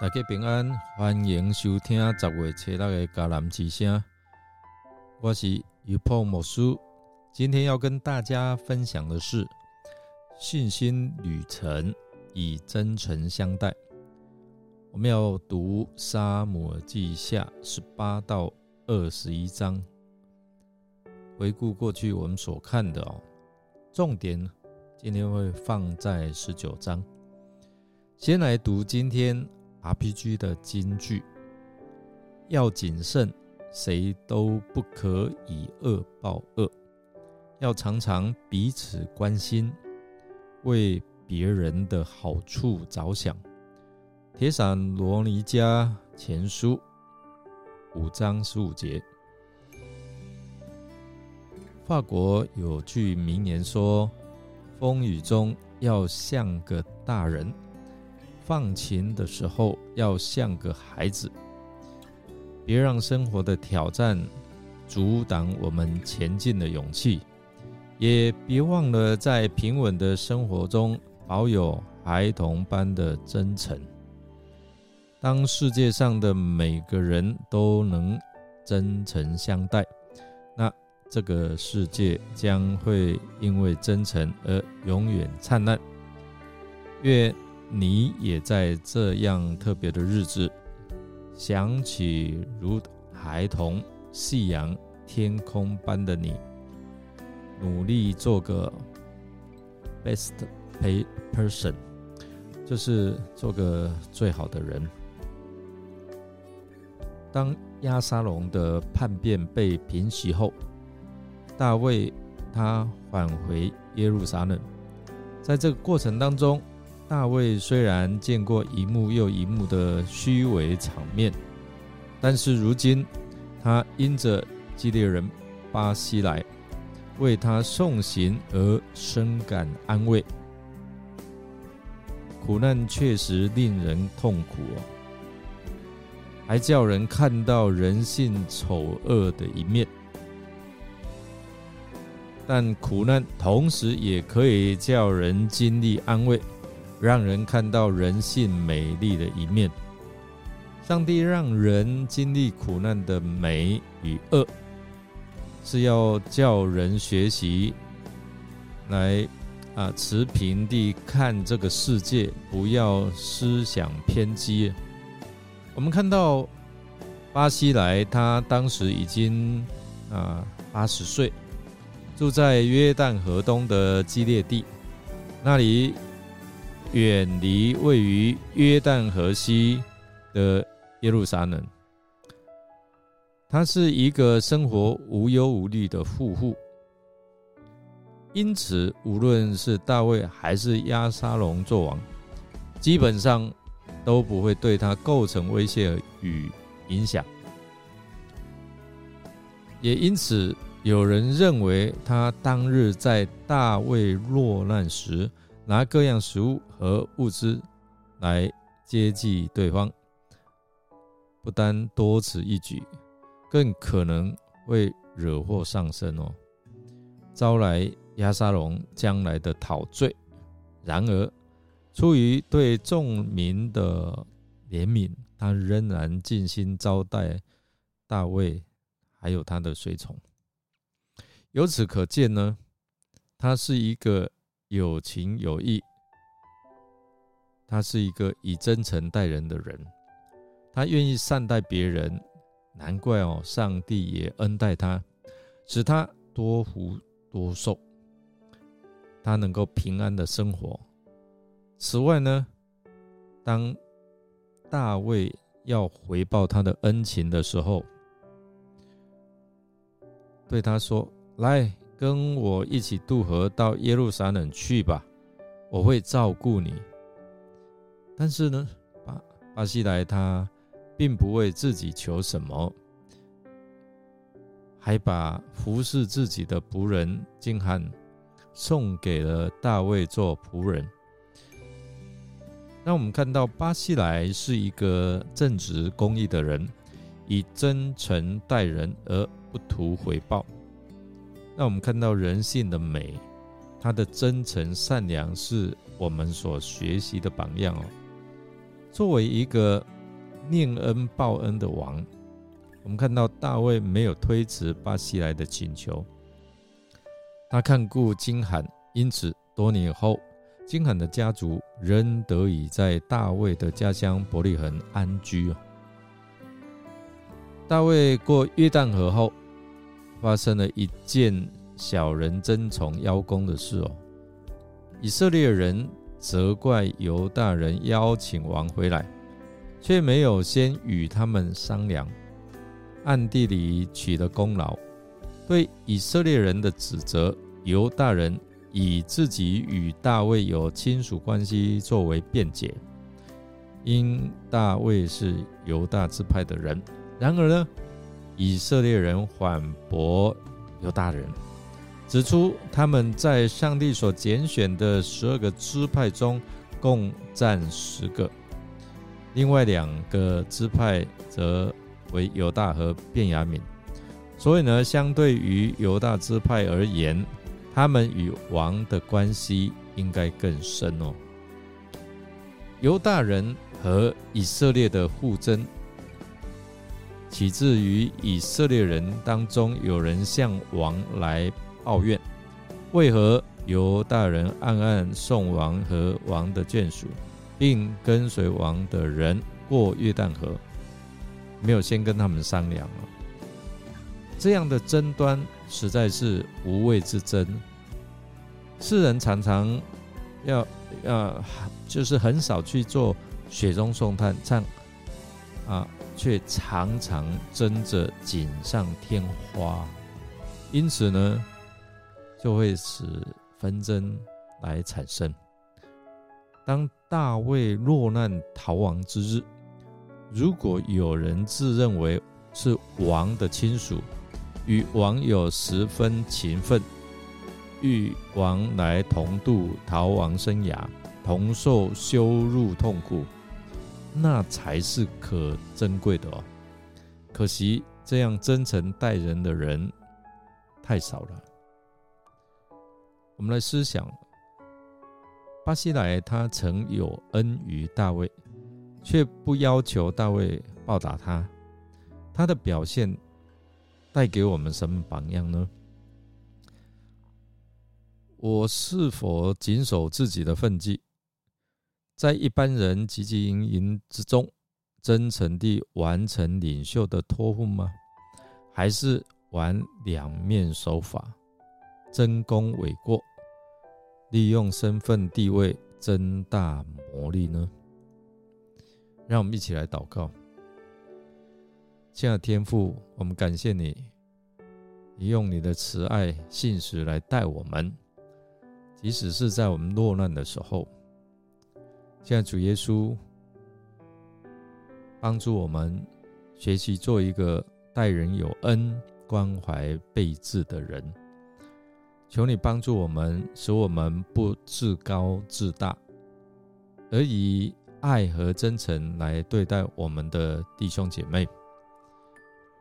大家平安，欢迎收听十月七日的迦南之声。我是于破牧师，今天要跟大家分享的是信心旅程，以真诚相待。我们要读沙漠记下十八到二十一章，回顾过去我们所看的哦，重点今天会放在十九章。先来读今天 RPG 的金句：要谨慎，谁都不可以恶报恶；要常常彼此关心，为别人的好处着想。铁伞罗尼迦前书五章十五节。法国有句名言说：“风雨中要像个大人。”放晴的时候要像个孩子，别让生活的挑战阻挡我们前进的勇气，也别忘了在平稳的生活中保有孩童般的真诚。当世界上的每个人都能真诚相待，那这个世界将会因为真诚而永远灿烂。愿。你也在这样特别的日子，想起如孩童夕阳天空般的你，努力做个 best pay person，就是做个最好的人。当亚沙龙的叛变被平息后，大卫他返回耶路撒冷，在这个过程当中。大卫虽然见过一幕又一幕的虚伪场面，但是如今他因着基列人巴西来为他送行而深感安慰。苦难确实令人痛苦哦，还叫人看到人性丑恶的一面。但苦难同时也可以叫人经历安慰。让人看到人性美丽的一面。上帝让人经历苦难的美与恶，是要叫人学习来啊持平地看这个世界，不要思想偏激。我们看到巴西来，他当时已经啊八十岁，住在约旦河东的基列地，那里。远离位于约旦河西的耶路撒冷，他是一个生活无忧无虑的富户，因此无论是大卫还是亚沙龙做王，基本上都不会对他构成威胁与影响。也因此，有人认为他当日在大卫落难时。拿各样食物和物资来接济对方，不单多此一举，更可能会惹祸上身哦，招来亚沙龙将来的讨罪。然而，出于对众民的怜悯，他仍然尽心招待大卫，还有他的随从。由此可见呢，他是一个。有情有义，他是一个以真诚待人的人，他愿意善待别人，难怪哦，上帝也恩待他，使他多福多寿，他能够平安的生活。此外呢，当大卫要回报他的恩情的时候，对他说：“来。”跟我一起渡河到耶路撒冷去吧，我会照顾你。但是呢，巴巴西莱他并不为自己求什么，还把服侍自己的仆人金汉送给了大卫做仆人。那我们看到巴西莱是一个正直公义的人，以真诚待人而不图回报。那我们看到人性的美，他的真诚善良是我们所学习的榜样哦。作为一个念恩报恩的王。我们看到大卫没有推辞巴西来的请求，他看顾金罕，因此多年后，金罕的家族仍得以在大卫的家乡伯利恒安居大卫过约旦河后，发生了一件小人争宠邀功的事哦。以色列人责怪犹大人邀请王回来，却没有先与他们商量。暗地里取得功劳，对以色列人的指责，犹大人以自己与大卫有亲属关系作为辩解，因大卫是犹大支派的人。然而呢，以色列人反驳犹大人，指出他们在上帝所拣选的十二个支派中共占十个，另外两个支派则。为犹大和便雅悯，所以呢，相对于犹大支派而言，他们与王的关系应该更深哦。犹大人和以色列的互争，起自于以色列人当中有人向王来抱怨：为何犹大人暗暗送王和王的眷属，并跟随王的人过约旦河？没有先跟他们商量啊，这样的争端实在是无谓之争。世人常常要要，就是很少去做雪中送炭，唱啊，却常常争着锦上添花，因此呢，就会使纷争来产生。当大卫落难逃亡之日。如果有人自认为是王的亲属，与王有十分勤奋，与王来同度逃亡生涯，同受羞辱痛苦，那才是可珍贵的哦。可惜这样真诚待人的人太少了。我们来思想，巴西莱他曾有恩于大卫。却不要求大卫报答他，他的表现带给我们什么榜样呢？我是否谨守自己的分际，在一般人汲汲营营之中，真诚地完成领袖的托付吗？还是玩两面手法，争功诿过，利用身份地位增大魔力呢？让我们一起来祷告，亲爱的天父，我们感谢你，你用你的慈爱信实来待我们，即使是在我们落难的时候。现在主耶稣帮助我们学习做一个待人有恩、关怀备至的人。求你帮助我们，使我们不自高自大，而以。爱和真诚来对待我们的弟兄姐妹，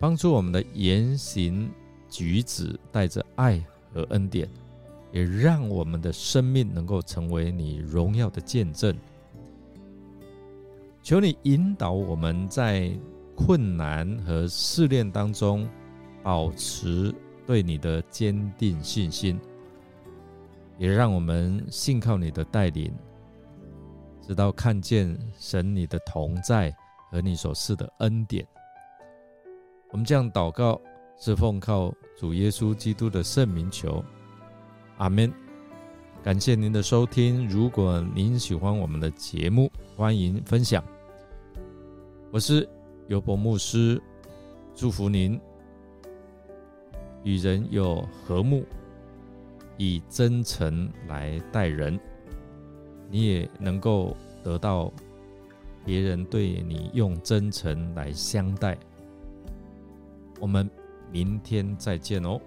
帮助我们的言行举止带着爱和恩典，也让我们的生命能够成为你荣耀的见证。求你引导我们在困难和试炼当中，保持对你的坚定信心，也让我们信靠你的带领。直到看见神你的同在和你所赐的恩典，我们这样祷告是奉靠主耶稣基督的圣名求，阿门。感谢您的收听，如果您喜欢我们的节目，欢迎分享。我是尤伯牧师，祝福您与人有和睦，以真诚来待人。你也能够得到别人对你用真诚来相待。我们明天再见哦。